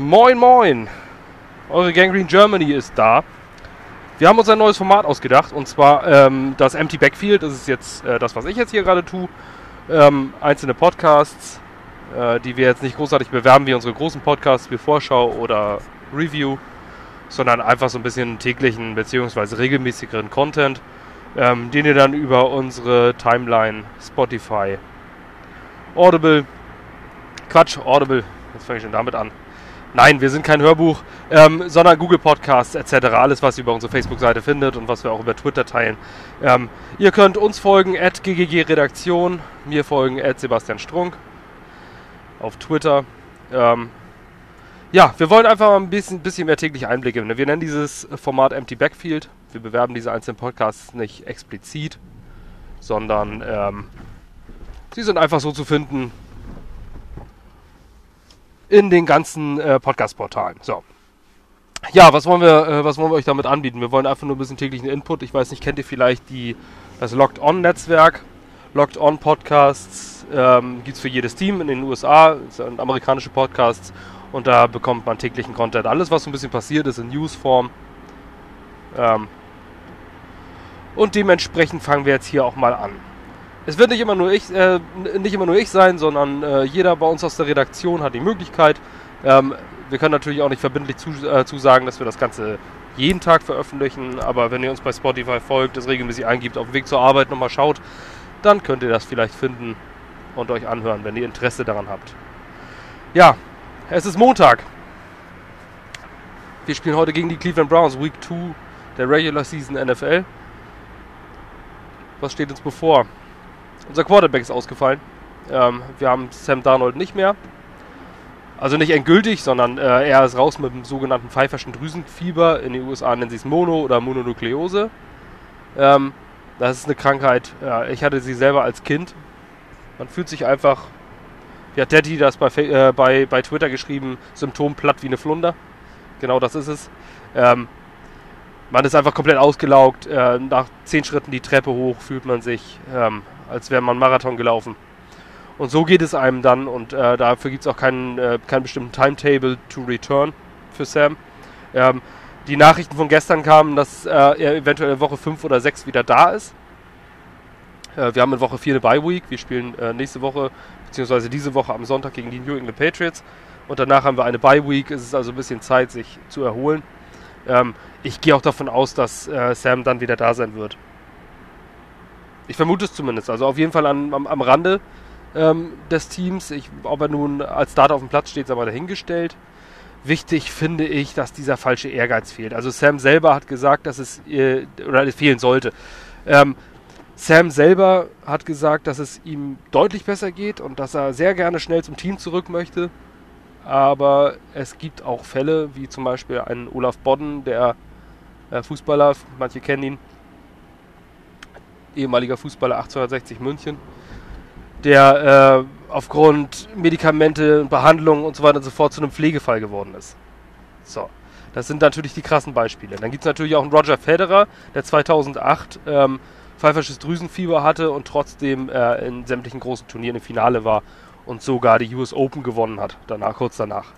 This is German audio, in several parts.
Moin Moin! Eure Gangrene Germany ist da. Wir haben uns ein neues Format ausgedacht und zwar ähm, das Empty Backfield. Das ist jetzt äh, das, was ich jetzt hier gerade tue. Ähm, einzelne Podcasts, äh, die wir jetzt nicht großartig bewerben wie unsere großen Podcasts wie Vorschau oder Review, sondern einfach so ein bisschen täglichen bzw. regelmäßigeren Content, ähm, den ihr dann über unsere Timeline, Spotify, Audible, Quatsch, Audible, jetzt fange ich schon damit an. Nein, wir sind kein Hörbuch, ähm, sondern Google Podcasts etc. Alles, was ihr über unsere Facebook-Seite findet und was wir auch über Twitter teilen. Ähm, ihr könnt uns folgen, at GGG Redaktion, mir folgen, at Sebastian Strunk auf Twitter. Ähm, ja, wir wollen einfach mal ein bisschen, bisschen mehr tägliche Einblicke. Wir nennen dieses Format Empty Backfield. Wir bewerben diese einzelnen Podcasts nicht explizit, sondern ähm, sie sind einfach so zu finden, in den ganzen äh, Podcast-Portalen. So. Ja, was wollen wir, äh, was wollen wir euch damit anbieten? Wir wollen einfach nur ein bisschen täglichen Input. Ich weiß nicht, kennt ihr vielleicht die, das Locked On-Netzwerk? Locked On Podcasts ähm, gibt es für jedes Team in den USA, sind amerikanische Podcasts und da bekommt man täglichen Content. Alles, was so ein bisschen passiert ist in Newsform. Ähm, und dementsprechend fangen wir jetzt hier auch mal an es wird nicht immer nur ich, äh, nicht immer nur ich sein, sondern äh, jeder bei uns aus der Redaktion hat die Möglichkeit. Ähm, wir können natürlich auch nicht verbindlich zu, äh, zusagen, dass wir das Ganze jeden Tag veröffentlichen, aber wenn ihr uns bei Spotify folgt, es regelmäßig eingibt, auf dem Weg zur Arbeit nochmal schaut, dann könnt ihr das vielleicht finden und euch anhören, wenn ihr Interesse daran habt. Ja, es ist Montag. Wir spielen heute gegen die Cleveland Browns, Week 2 der Regular Season NFL. Was steht uns bevor? Unser Quarterback ist ausgefallen. Ähm, wir haben Sam Darnold nicht mehr. Also nicht endgültig, sondern äh, er ist raus mit dem sogenannten pfeiferschen Drüsenfieber. In den USA nennen sie es Mono oder Mononukleose. Ähm, das ist eine Krankheit. Ja, ich hatte sie selber als Kind. Man fühlt sich einfach, wie hat Daddy das bei, äh, bei, bei Twitter geschrieben, Symptom platt wie eine Flunder. Genau das ist es. Ähm, man ist einfach komplett ausgelaugt. Äh, nach zehn Schritten die Treppe hoch fühlt man sich, ähm, als wäre man Marathon gelaufen. Und so geht es einem dann und äh, dafür gibt es auch keinen, äh, keinen bestimmten Timetable to return für Sam. Ähm, die Nachrichten von gestern kamen, dass äh, er eventuell in Woche 5 oder 6 wieder da ist. Äh, wir haben in Woche 4 eine Bye Week. Wir spielen äh, nächste Woche, beziehungsweise diese Woche am Sonntag gegen die New England Patriots. Und danach haben wir eine Bye Week. Es ist also ein bisschen Zeit, sich zu erholen. Ähm, ich gehe auch davon aus, dass äh, Sam dann wieder da sein wird. Ich vermute es zumindest. Also auf jeden Fall an, am, am Rande ähm, des Teams. Ich, ob er nun als Starter auf dem Platz steht, sei mal dahingestellt. Wichtig finde ich, dass dieser falsche Ehrgeiz fehlt. Also Sam selber hat gesagt, dass es äh, oder es fehlen sollte. Ähm, Sam selber hat gesagt, dass es ihm deutlich besser geht und dass er sehr gerne schnell zum Team zurück möchte. Aber es gibt auch Fälle, wie zum Beispiel einen Olaf Bodden, der äh, Fußballer, manche kennen ihn, ehemaliger Fußballer 1860 München, der äh, aufgrund Medikamente, Behandlung und so weiter und so fort zu einem Pflegefall geworden ist. So, das sind natürlich die krassen Beispiele. Dann gibt es natürlich auch einen Roger Federer, der 2008 ähm, pfeifersches Drüsenfieber hatte und trotzdem äh, in sämtlichen großen Turnieren im Finale war und sogar die US Open gewonnen hat, danach, kurz danach.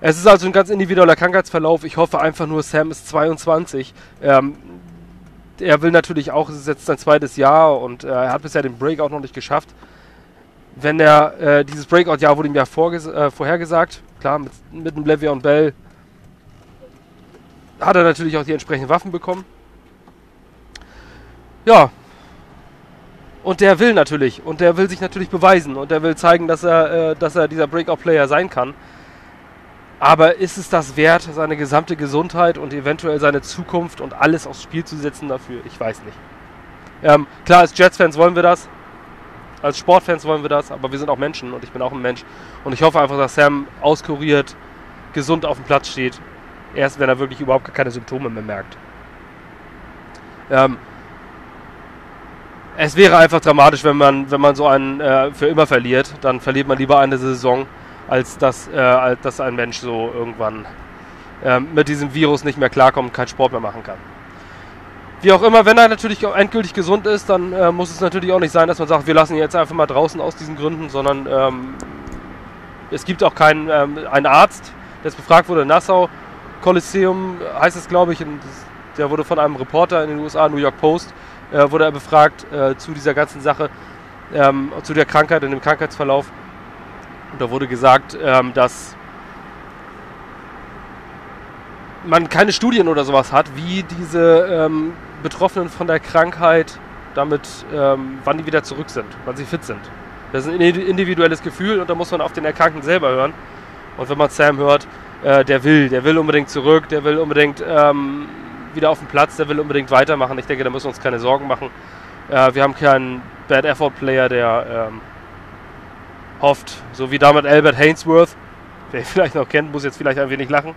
Es ist also ein ganz individueller Krankheitsverlauf. Ich hoffe einfach nur, Sam ist 22. Ähm, er will natürlich auch, es ist jetzt sein zweites Jahr und äh, er hat bisher den Breakout noch nicht geschafft. Wenn er, äh, dieses Breakout-Jahr wurde ihm ja äh, vorhergesagt, klar, mit, mit dem Le'Veon Bell hat er natürlich auch die entsprechenden Waffen bekommen. Ja. Und der will natürlich, und der will sich natürlich beweisen und der will zeigen, dass er, äh, dass er dieser Breakout-Player sein kann. Aber ist es das wert, seine gesamte Gesundheit und eventuell seine Zukunft und alles aufs Spiel zu setzen dafür? Ich weiß nicht. Ähm, klar, als Jets-Fans wollen wir das. Als Sportfans wollen wir das, aber wir sind auch Menschen und ich bin auch ein Mensch. Und ich hoffe einfach, dass Sam auskuriert, gesund auf dem Platz steht. Erst wenn er wirklich überhaupt gar keine Symptome mehr merkt. Ähm, es wäre einfach dramatisch, wenn man, wenn man so einen äh, für immer verliert. Dann verliert man lieber eine Saison als dass, äh, dass ein Mensch so irgendwann äh, mit diesem Virus nicht mehr klarkommt und keinen Sport mehr machen kann. Wie auch immer, wenn er natürlich endgültig gesund ist, dann äh, muss es natürlich auch nicht sein, dass man sagt, wir lassen ihn jetzt einfach mal draußen aus diesen Gründen, sondern ähm, es gibt auch keinen ähm, einen Arzt, jetzt befragt wurde, Nassau Kolosseum heißt es, glaube ich, der wurde von einem Reporter in den USA, New York Post, äh, wurde er befragt äh, zu dieser ganzen Sache, ähm, zu der Krankheit und dem Krankheitsverlauf. Und da wurde gesagt, ähm, dass man keine Studien oder sowas hat, wie diese ähm, Betroffenen von der Krankheit damit, ähm, wann die wieder zurück sind, wann sie fit sind. Das ist ein individuelles Gefühl und da muss man auf den Erkrankten selber hören. Und wenn man Sam hört, äh, der will, der will unbedingt zurück, der will unbedingt ähm, wieder auf den Platz, der will unbedingt weitermachen. Ich denke, da müssen wir uns keine Sorgen machen. Äh, wir haben keinen Bad Effort Player, der ähm, hofft, so wie damals Albert Hainsworth, wer ihn vielleicht noch kennt, muss jetzt vielleicht ein wenig lachen.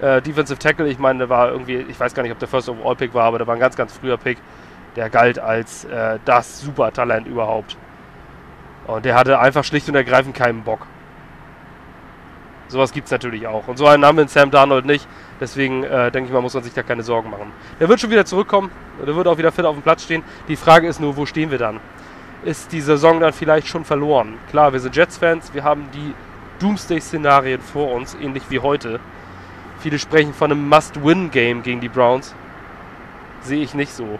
Äh, Defensive Tackle, ich meine, der war irgendwie, ich weiß gar nicht, ob der First Overall Pick war, aber der war ein ganz, ganz früher Pick. Der galt als äh, das Supertalent überhaupt. Und der hatte einfach schlicht und ergreifend keinen Bock. Sowas gibt es natürlich auch. Und so einen wir in Sam Darnold nicht. Deswegen äh, denke ich mal, muss man sich da keine Sorgen machen. Der wird schon wieder zurückkommen. Der wird auch wieder fit auf dem Platz stehen. Die Frage ist nur, wo stehen wir dann? Ist die Saison dann vielleicht schon verloren? Klar, wir sind Jets-Fans. Wir haben die Doomsday-Szenarien vor uns, ähnlich wie heute. Viele sprechen von einem Must-Win-Game gegen die Browns. Sehe ich nicht so.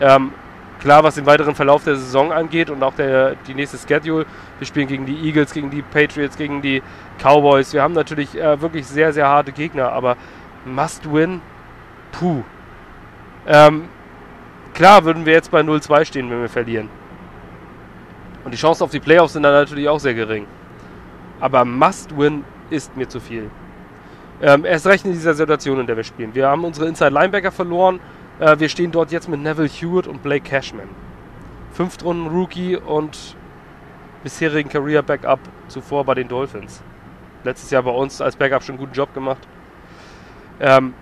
Ähm, klar, was den weiteren Verlauf der Saison angeht und auch der, die nächste Schedule. Wir spielen gegen die Eagles, gegen die Patriots, gegen die Cowboys. Wir haben natürlich äh, wirklich sehr, sehr harte Gegner, aber Must Win, puh. Ähm, klar würden wir jetzt bei 0-2 stehen, wenn wir verlieren. Und die Chancen auf die Playoffs sind dann natürlich auch sehr gering. Aber Must Win ist mir zu viel. Ähm, erst recht in dieser Situation, in der wir spielen. Wir haben unsere Inside Linebacker verloren äh, wir stehen dort jetzt mit Neville Hewitt und Blake Cashman. Fünftrunden-Rookie und bisherigen Career-Backup zuvor bei den Dolphins. Letztes Jahr bei uns als Backup schon einen guten Job gemacht. Ähm,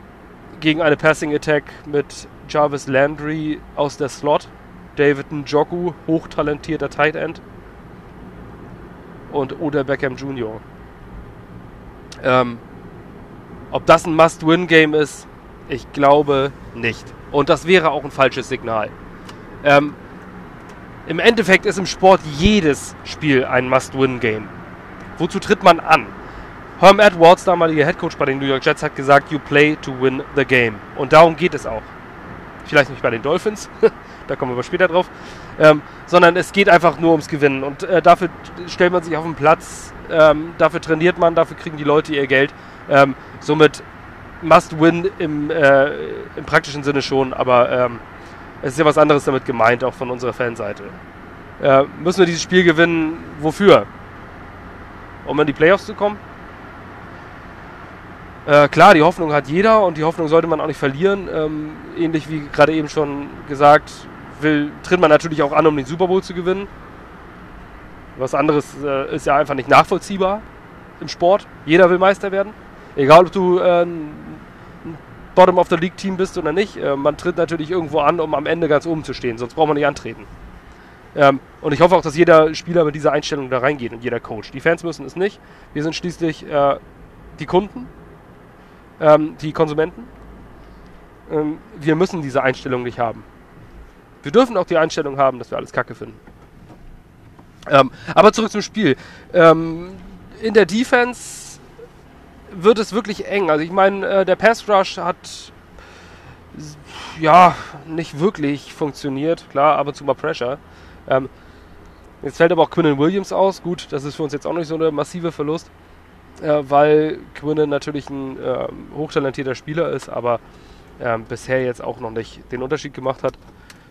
gegen eine Passing-Attack mit Jarvis Landry aus der Slot, David Njoku, hochtalentierter Tight End und Oder Beckham Jr. Ähm, ob das ein Must-Win-Game ist, ich glaube nicht. Und das wäre auch ein falsches Signal. Ähm, Im Endeffekt ist im Sport jedes Spiel ein Must-Win-Game. Wozu tritt man an? Herm Edwards, damaliger Headcoach bei den New York Jets, hat gesagt, you play to win the game. Und darum geht es auch. Vielleicht nicht bei den Dolphins, da kommen wir aber später drauf, ähm, sondern es geht einfach nur ums Gewinnen. Und äh, dafür stellt man sich auf den Platz, ähm, dafür trainiert man, dafür kriegen die Leute ihr Geld. Ähm, somit Must-Win im, äh, im praktischen Sinne schon, aber ähm, es ist ja was anderes damit gemeint, auch von unserer Fanseite. Äh, müssen wir dieses Spiel gewinnen? Wofür? Um in die Playoffs zu kommen? Äh, klar, die Hoffnung hat jeder und die Hoffnung sollte man auch nicht verlieren. Ähm, ähnlich wie gerade eben schon gesagt, will, tritt man natürlich auch an, um den Super Bowl zu gewinnen. Was anderes äh, ist ja einfach nicht nachvollziehbar im Sport. Jeder will Meister werden. Egal, ob du äh, ein Bottom of the League Team bist oder nicht, äh, man tritt natürlich irgendwo an, um am Ende ganz oben zu stehen, sonst braucht man nicht antreten. Ähm, und ich hoffe auch, dass jeder Spieler mit dieser Einstellung da reingeht und jeder Coach. Die Fans müssen es nicht. Wir sind schließlich äh, die Kunden, ähm, die Konsumenten. Ähm, wir müssen diese Einstellung nicht haben. Wir dürfen auch die Einstellung haben, dass wir alles Kacke finden. Ähm, aber zurück zum Spiel. Ähm, in der Defense wird es wirklich eng. Also ich meine, äh, der Pass Rush hat ja nicht wirklich funktioniert. Klar, ab und zu mal Pressure. Ähm, jetzt fällt aber auch Quinnen Williams aus. Gut, das ist für uns jetzt auch nicht so eine massive Verlust, äh, weil Quinnen natürlich ein äh, hochtalentierter Spieler ist, aber ähm, bisher jetzt auch noch nicht den Unterschied gemacht hat.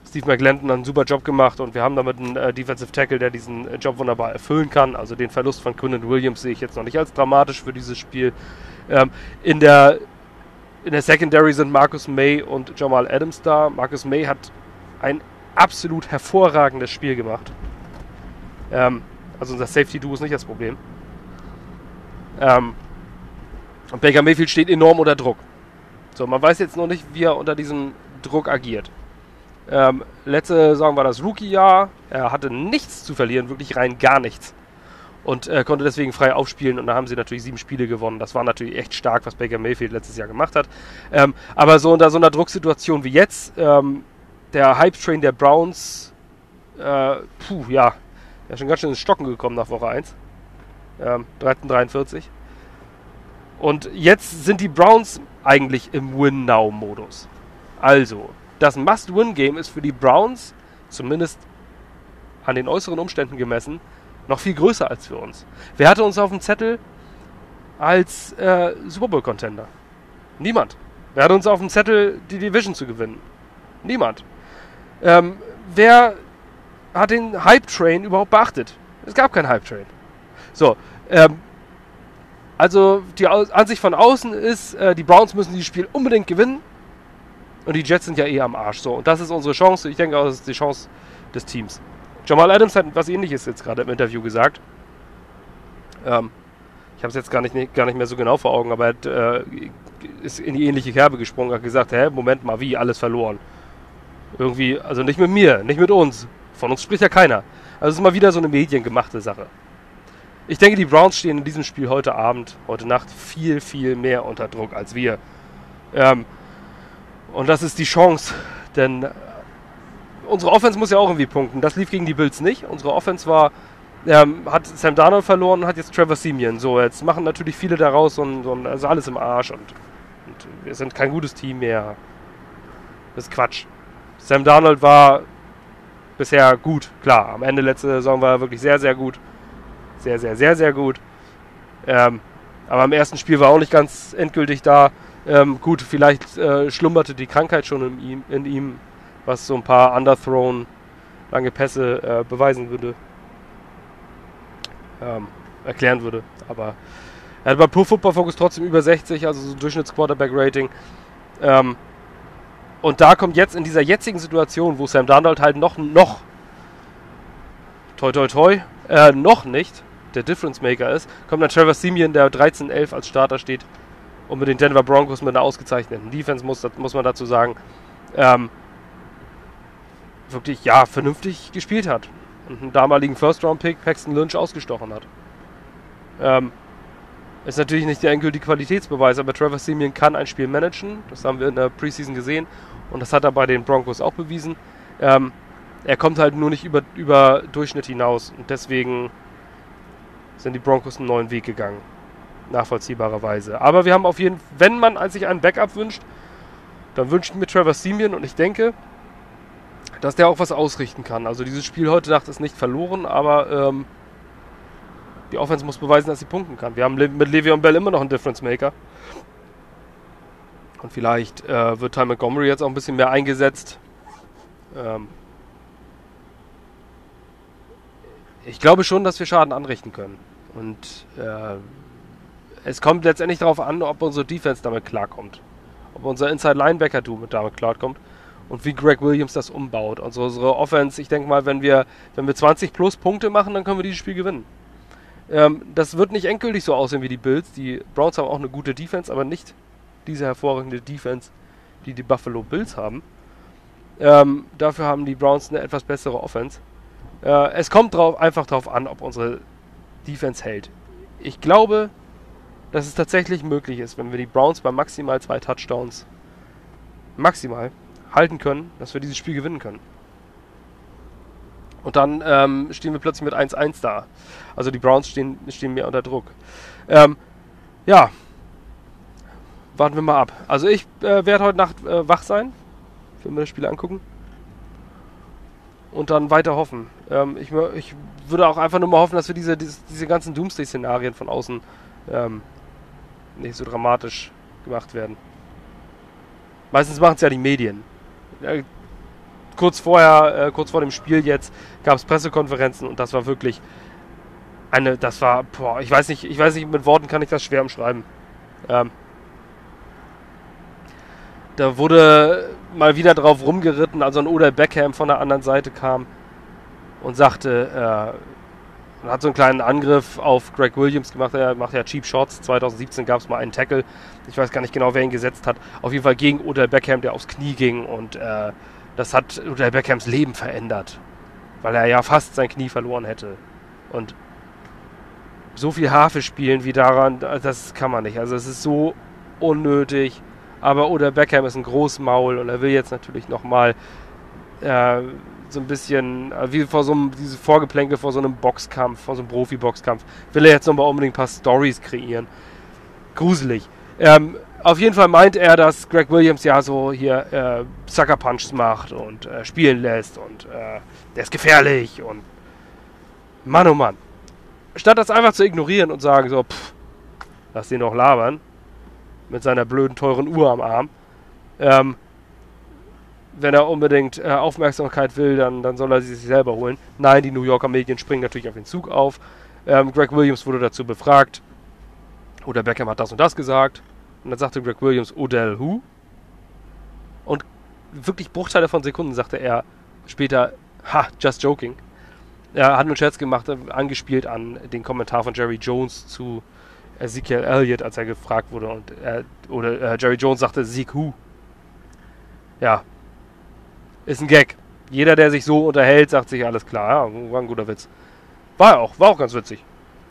Steve McGlanton hat einen super Job gemacht und wir haben damit einen äh, Defensive Tackle, der diesen äh, Job wunderbar erfüllen kann. Also den Verlust von Quinnen Williams sehe ich jetzt noch nicht als dramatisch für dieses Spiel. Ähm, in, der, in der Secondary sind Marcus May und Jamal Adams da. Marcus May hat ein absolut hervorragendes Spiel gemacht. Ähm, also unser Safety-Duo ist nicht das Problem. Ähm, und Baker Mayfield steht enorm unter Druck. So, man weiß jetzt noch nicht, wie er unter diesem Druck agiert. Ähm, letzte Saison war das Rookie-Jahr. Er hatte nichts zu verlieren, wirklich rein gar nichts. Und äh, konnte deswegen frei aufspielen und da haben sie natürlich sieben Spiele gewonnen. Das war natürlich echt stark, was Baker Mayfield letztes Jahr gemacht hat. Ähm, aber so unter so einer Drucksituation wie jetzt, ähm, der Hype-Train der Browns, äh, puh, ja, er ist schon ganz schön ins Stocken gekommen nach Woche 1. Ähm, 1343. Und jetzt sind die Browns eigentlich im Win-Now-Modus. Also, das Must-Win-Game ist für die Browns, zumindest an den äußeren Umständen gemessen, noch viel größer als für uns. Wer hatte uns auf dem Zettel als äh, Super Bowl-Contender? Niemand. Wer hat uns auf dem Zettel, die Division zu gewinnen? Niemand. Ähm, wer hat den Hype-Train überhaupt beachtet? Es gab keinen Hype-Train. So, ähm, also die Ansicht von außen ist, äh, die Browns müssen dieses Spiel unbedingt gewinnen. Und die Jets sind ja eh am Arsch. So, und das ist unsere Chance. Ich denke auch, das ist die Chance des Teams. Jamal Adams hat was ähnliches jetzt gerade im Interview gesagt. Ähm, ich habe es jetzt gar nicht, gar nicht mehr so genau vor Augen, aber er hat, äh, ist in die ähnliche Kerbe gesprungen, hat gesagt, hä, Moment mal, wie, alles verloren. Irgendwie, also nicht mit mir, nicht mit uns. Von uns spricht ja keiner. Also es ist mal wieder so eine mediengemachte Sache. Ich denke, die Browns stehen in diesem Spiel heute Abend, heute Nacht viel, viel mehr unter Druck als wir. Ähm, und das ist die Chance, denn unsere Offense muss ja auch irgendwie punkten. Das lief gegen die Bills nicht. Unsere Offense war, ähm, hat Sam Darnold verloren und hat jetzt Trevor Simeon. So, jetzt machen natürlich viele daraus und, so also alles im Arsch und, und wir sind kein gutes Team mehr. Das ist Quatsch. Sam Darnold war bisher gut, klar. Am Ende letzte Saison war er wirklich sehr, sehr gut sehr, sehr, sehr, sehr gut. Ähm, aber im ersten Spiel war auch nicht ganz endgültig da. Ähm, gut, vielleicht äh, schlummerte die Krankheit schon in ihm, in ihm, was so ein paar underthrown lange Pässe äh, beweisen würde. Ähm, erklären würde. Aber er hat bei Pro Football Focus trotzdem über 60, also so Durchschnitts-Quarterback-Rating. Ähm, und da kommt jetzt in dieser jetzigen Situation, wo Sam Darnold halt noch, noch, toi toi toi, äh, noch nicht der Difference Maker ist, kommt dann Trevor Simeon, der 13-11 als Starter steht und mit den Denver Broncos mit einer ausgezeichneten Defense, muss, muss man dazu sagen, ähm, wirklich, ja, vernünftig gespielt hat. Und einen damaligen First-Round-Pick Paxton Lynch ausgestochen hat. Ähm, ist natürlich nicht der endgültige Qualitätsbeweis, aber Trevor Simeon kann ein Spiel managen. Das haben wir in der Preseason gesehen. Und das hat er bei den Broncos auch bewiesen. Ähm, er kommt halt nur nicht über, über Durchschnitt hinaus. Und deswegen sind die Broncos einen neuen Weg gegangen. Nachvollziehbarerweise. Aber wir haben auf jeden Fall, wenn man sich einen Backup wünscht, dann wünscht mir Trevor Simeon und ich denke, dass der auch was ausrichten kann. Also dieses Spiel heute Nacht ist nicht verloren, aber ähm, die Offense muss beweisen, dass sie punkten kann. Wir haben mit Le'Veon Bell immer noch einen Difference Maker. Und vielleicht äh, wird Ty Montgomery jetzt auch ein bisschen mehr eingesetzt. Ähm, ich glaube schon, dass wir Schaden anrichten können. Und äh, es kommt letztendlich darauf an, ob unsere Defense damit klarkommt. Ob unser Inside Linebacker damit klarkommt und wie Greg Williams das umbaut. Also unsere Offense, ich denke mal, wenn wir, wenn wir 20 plus Punkte machen, dann können wir dieses Spiel gewinnen. Ähm, das wird nicht endgültig so aussehen wie die Bills. Die Browns haben auch eine gute Defense, aber nicht diese hervorragende Defense, die die Buffalo Bills haben. Ähm, dafür haben die Browns eine etwas bessere Offense. Äh, es kommt drauf, einfach darauf an, ob unsere Defense hält. Ich glaube, dass es tatsächlich möglich ist, wenn wir die Browns bei maximal zwei Touchdowns maximal halten können, dass wir dieses Spiel gewinnen können. Und dann ähm, stehen wir plötzlich mit 1-1 da. Also die Browns stehen, stehen mehr unter Druck. Ähm, ja, warten wir mal ab. Also ich äh, werde heute Nacht äh, wach sein. Ich will mir das Spiel angucken und dann weiter hoffen. Ähm, ich, ich, würde auch einfach nur mal hoffen, dass wir diese, diese, diese ganzen Doomsday-Szenarien von außen ähm, nicht so dramatisch gemacht werden. Meistens machen es ja die Medien. Äh, kurz vorher, äh, kurz vor dem Spiel jetzt, gab es Pressekonferenzen und das war wirklich eine, das war, boah, ich weiß nicht, ich weiß nicht, mit Worten kann ich das schwer umschreiben. Ähm, da wurde mal wieder drauf rumgeritten, also ein Oder Beckham von der anderen Seite kam und sagte, äh, hat so einen kleinen Angriff auf Greg Williams gemacht. Er macht ja Cheap Shots. 2017 gab es mal einen Tackle. Ich weiß gar nicht genau, wer ihn gesetzt hat. Auf jeden Fall gegen Odell Beckham, der aufs Knie ging. Und äh, das hat Odell Beckhams Leben verändert. Weil er ja fast sein Knie verloren hätte. Und so viel Harfe spielen wie daran, das kann man nicht. Also es ist so unnötig. Aber oder Beckham ist ein Großmaul und er will jetzt natürlich nochmal äh, so ein bisschen, äh, wie vor so einem, diese Vorgeplänke vor so einem Boxkampf, vor so einem Profi-Boxkampf, will er jetzt nochmal unbedingt ein paar Stories kreieren. gruselig. Ähm, auf jeden Fall meint er, dass Greg Williams ja so hier äh, Sucker Punches macht und äh, spielen lässt und äh, der ist gefährlich und Mann oh Mann. Statt das einfach zu ignorieren und sagen so, pff, lass den noch labern, mit seiner blöden, teuren Uhr am Arm, ähm, wenn er unbedingt äh, Aufmerksamkeit will, dann, dann soll er sie sich selber holen. Nein, die New Yorker Medien springen natürlich auf den Zug auf. Ähm, Greg Williams wurde dazu befragt. Oder Beckham hat das und das gesagt. Und dann sagte Greg Williams, Odell who? Und wirklich Bruchteile von Sekunden sagte er später, ha, just joking. Er hat einen Scherz gemacht, angespielt an den Kommentar von Jerry Jones zu Ezekiel Elliott, als er gefragt wurde. Und er, oder äh, Jerry Jones sagte, Sieg who? Ja, ist ein Gag. Jeder, der sich so unterhält, sagt sich, alles klar, ja, war ein guter Witz. War auch, war auch ganz witzig.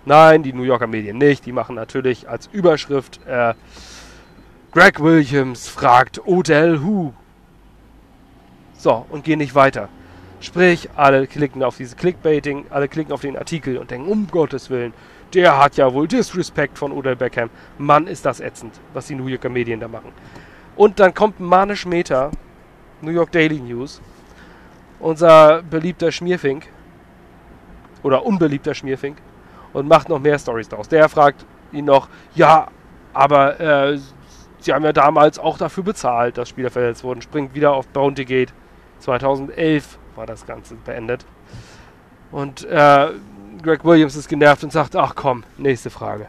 Nein, die New Yorker Medien nicht. Die machen natürlich als Überschrift äh, Greg Williams fragt Odell Who. So, und gehen nicht weiter. Sprich, alle klicken auf diese Clickbaiting, alle klicken auf den Artikel und denken, um Gottes Willen, der hat ja wohl Disrespect von Odell Beckham. Mann, ist das ätzend, was die New Yorker Medien da machen. Und dann kommt Manisch Meter, New York Daily News, unser beliebter Schmierfink, oder unbeliebter Schmierfink, und macht noch mehr Stories daraus. Der fragt ihn noch, ja, aber äh, Sie haben ja damals auch dafür bezahlt, dass Spieler verletzt wurden. Springt wieder auf Bounty Gate. 2011 war das Ganze beendet. Und äh, Greg Williams ist genervt und sagt, ach komm, nächste Frage.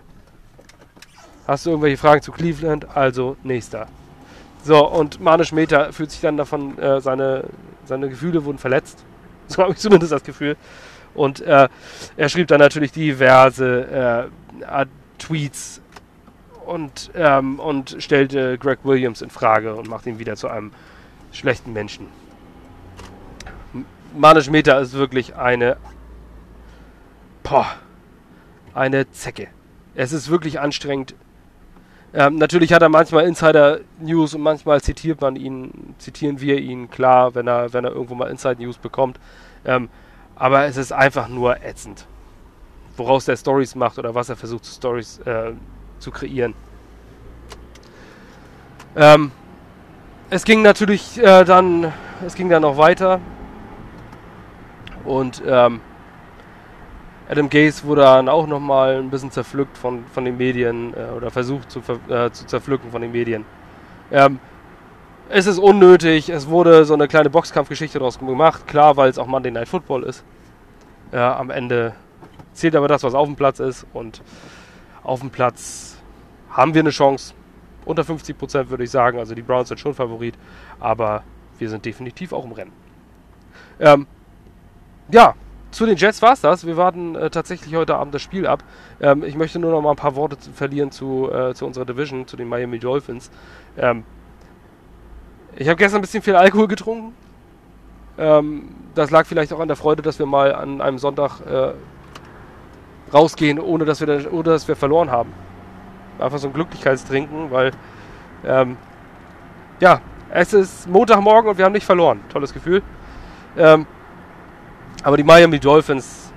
Hast du irgendwelche Fragen zu Cleveland? Also nächster. So, und Manisch Meta fühlt sich dann davon, äh, seine, seine Gefühle wurden verletzt. So habe ich zumindest das Gefühl. Und äh, er schrieb dann natürlich diverse äh, Tweets und, ähm, und stellte Greg Williams in Frage und macht ihn wieder zu einem schlechten Menschen. Manisch Meta ist wirklich eine boah, eine Zecke. Es ist wirklich anstrengend. Ähm, natürlich hat er manchmal Insider-News und manchmal zitiert man ihn, zitieren wir ihn, klar, wenn er, wenn er irgendwo mal Inside-News bekommt. Ähm, aber es ist einfach nur ätzend. Woraus der Stories macht oder was er versucht, Stories äh, zu kreieren. Ähm, es ging natürlich äh, dann, es ging dann noch weiter und ähm, Adam Gaze wurde dann auch nochmal ein bisschen zerpflückt von, von den Medien äh, oder versucht zu, äh, zu zerpflücken von den Medien. Ähm, es ist unnötig, es wurde so eine kleine Boxkampfgeschichte daraus gemacht, klar, weil es auch Monday Night Football ist. Äh, am Ende zählt aber das, was auf dem Platz ist und auf dem Platz haben wir eine Chance. Unter 50 Prozent würde ich sagen. Also die Browns sind schon Favorit, aber wir sind definitiv auch im Rennen. Ähm, ja, zu den Jets war es das. Wir warten äh, tatsächlich heute Abend das Spiel ab. Ähm, ich möchte nur noch mal ein paar Worte verlieren zu, äh, zu unserer Division, zu den Miami Dolphins. Ähm, ich habe gestern ein bisschen viel Alkohol getrunken. Ähm, das lag vielleicht auch an der Freude, dass wir mal an einem Sonntag äh, rausgehen, ohne dass, wir, ohne dass wir verloren haben einfach so ein Glücklichkeitstrinken, weil ähm, ja, es ist Montagmorgen und wir haben nicht verloren. Tolles Gefühl. Ähm, aber die Miami Dolphins,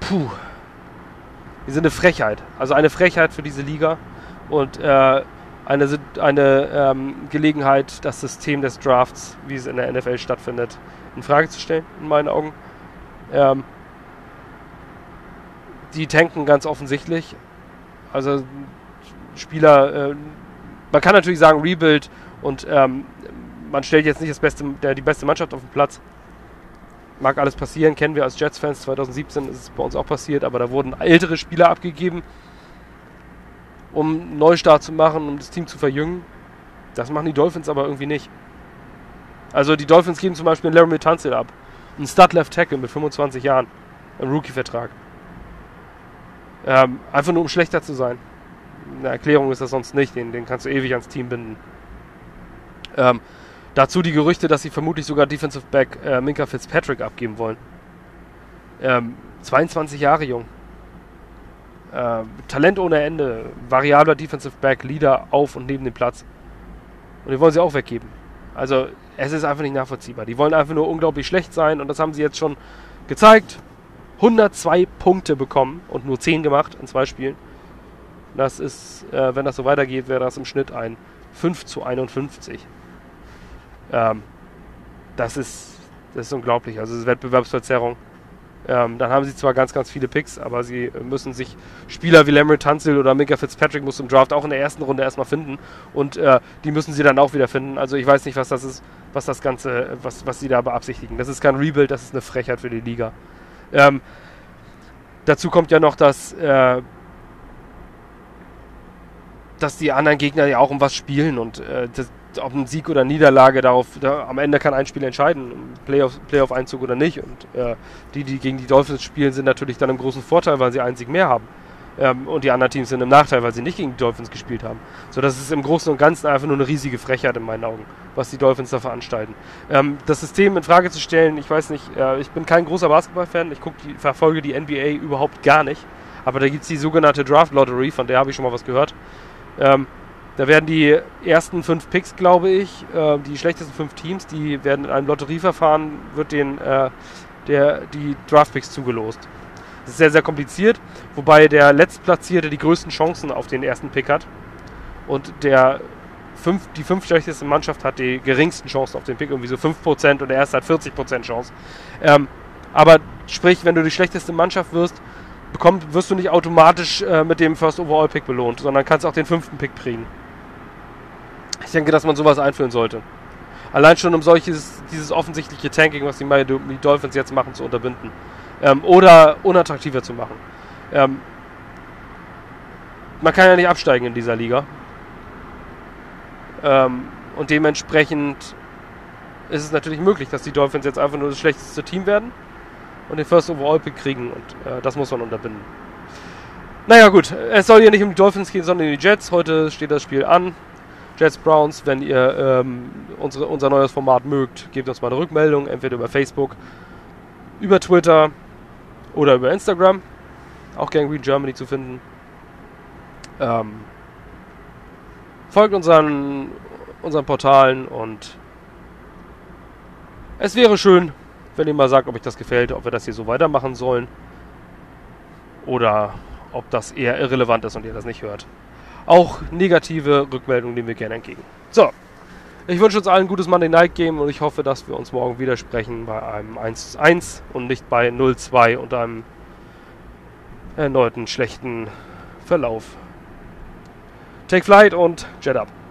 puh, die sind eine Frechheit. Also eine Frechheit für diese Liga und äh, eine, eine ähm, Gelegenheit, das System des Drafts, wie es in der NFL stattfindet, in Frage zu stellen, in meinen Augen. Ähm, die tanken ganz offensichtlich, also Spieler, äh, man kann natürlich sagen Rebuild und ähm, man stellt jetzt nicht das beste, der, die beste Mannschaft auf den Platz. Mag alles passieren, kennen wir als Jets-Fans. 2017 ist es bei uns auch passiert, aber da wurden ältere Spieler abgegeben, um einen Neustart zu machen, um das Team zu verjüngen. Das machen die Dolphins aber irgendwie nicht. Also die Dolphins geben zum Beispiel Laramie Tunsil ab. Einen Stud-Left Tackle mit 25 Jahren. Ein Rookie-Vertrag. Ähm, einfach nur um schlechter zu sein. Eine Erklärung ist das sonst nicht, den, den kannst du ewig ans Team binden. Ähm, dazu die Gerüchte, dass sie vermutlich sogar Defensive Back äh, Minka Fitzpatrick abgeben wollen. Ähm, 22 Jahre jung. Äh, Talent ohne Ende, variabler Defensive Back, Leader auf und neben dem Platz. Und die wollen sie auch weggeben. Also es ist einfach nicht nachvollziehbar. Die wollen einfach nur unglaublich schlecht sein und das haben sie jetzt schon gezeigt. 102 Punkte bekommen und nur 10 gemacht in zwei Spielen. Das ist, äh, wenn das so weitergeht, wäre das im Schnitt ein 5 zu 51. Ähm, das ist, das ist unglaublich. Also, Wettbewerbsverzerrung. Ähm, dann haben sie zwar ganz, ganz viele Picks, aber sie müssen sich Spieler wie Lamry Tunsil oder Mika Fitzpatrick muss im Draft auch in der ersten Runde erstmal finden und äh, die müssen sie dann auch wieder finden. Also ich weiß nicht, was das ist, was das Ganze, was, was sie da beabsichtigen. Das ist kein Rebuild, das ist eine Frechheit für die Liga. Ähm, dazu kommt ja noch, dass, äh, dass die anderen Gegner ja auch um was spielen und äh, das, ob ein Sieg oder Niederlage darauf, da, am Ende kann ein Spiel entscheiden, Playoff, Playoff-Einzug oder nicht. Und äh, die, die gegen die Dolphins spielen, sind natürlich dann im großen Vorteil, weil sie einen Sieg mehr haben. Ähm, und die anderen Teams sind im Nachteil, weil sie nicht gegen die Dolphins gespielt haben. So, das ist im Großen und Ganzen einfach nur eine riesige Frechheit in meinen Augen, was die Dolphins da veranstalten. Ähm, das System in Frage zu stellen, ich weiß nicht, äh, ich bin kein großer Basketball-Fan, ich die, verfolge die NBA überhaupt gar nicht. Aber da gibt es die sogenannte Draft Lottery, von der habe ich schon mal was gehört. Ähm, da werden die ersten fünf Picks, glaube ich, äh, die schlechtesten fünf Teams, die werden in einem Lotterieverfahren, wird den, äh, der, die Draft-Picks zugelost. Das ist sehr, sehr kompliziert, wobei der Letztplatzierte die größten Chancen auf den ersten Pick hat. Und der fünf, die fünf schlechteste Mannschaft hat die geringsten Chancen auf den Pick, irgendwie so 5% und der erste hat 40% Chance. Ähm, aber sprich, wenn du die schlechteste Mannschaft wirst, bekommt, wirst du nicht automatisch äh, mit dem First Overall Pick belohnt, sondern kannst auch den fünften Pick kriegen. Ich denke, dass man sowas einführen sollte. Allein schon um solches, dieses offensichtliche Tanking, was die Miami Dolphins jetzt machen, zu unterbinden. Ähm, oder unattraktiver zu machen. Ähm, man kann ja nicht absteigen in dieser Liga. Ähm, und dementsprechend ist es natürlich möglich, dass die Dolphins jetzt einfach nur das schlechteste Team werden und den First Overall Pick kriegen. Und äh, das muss man unterbinden. Naja, gut. Es soll hier nicht um die Dolphins gehen, sondern um die Jets. Heute steht das Spiel an. Jets Browns, wenn ihr ähm, unsere, unser neues Format mögt, gebt uns mal eine Rückmeldung, entweder über Facebook, über Twitter oder über Instagram. Auch Gangrene Germany zu finden. Ähm, folgt unseren, unseren Portalen und es wäre schön, wenn ihr mal sagt, ob euch das gefällt, ob wir das hier so weitermachen sollen oder ob das eher irrelevant ist und ihr das nicht hört auch negative Rückmeldungen nehmen wir gerne entgegen. So, ich wünsche uns allen ein gutes Monday Night Game und ich hoffe, dass wir uns morgen wieder sprechen bei einem 1 zu 1 und nicht bei 0-2 und einem erneuten schlechten Verlauf. Take Flight und Jet up.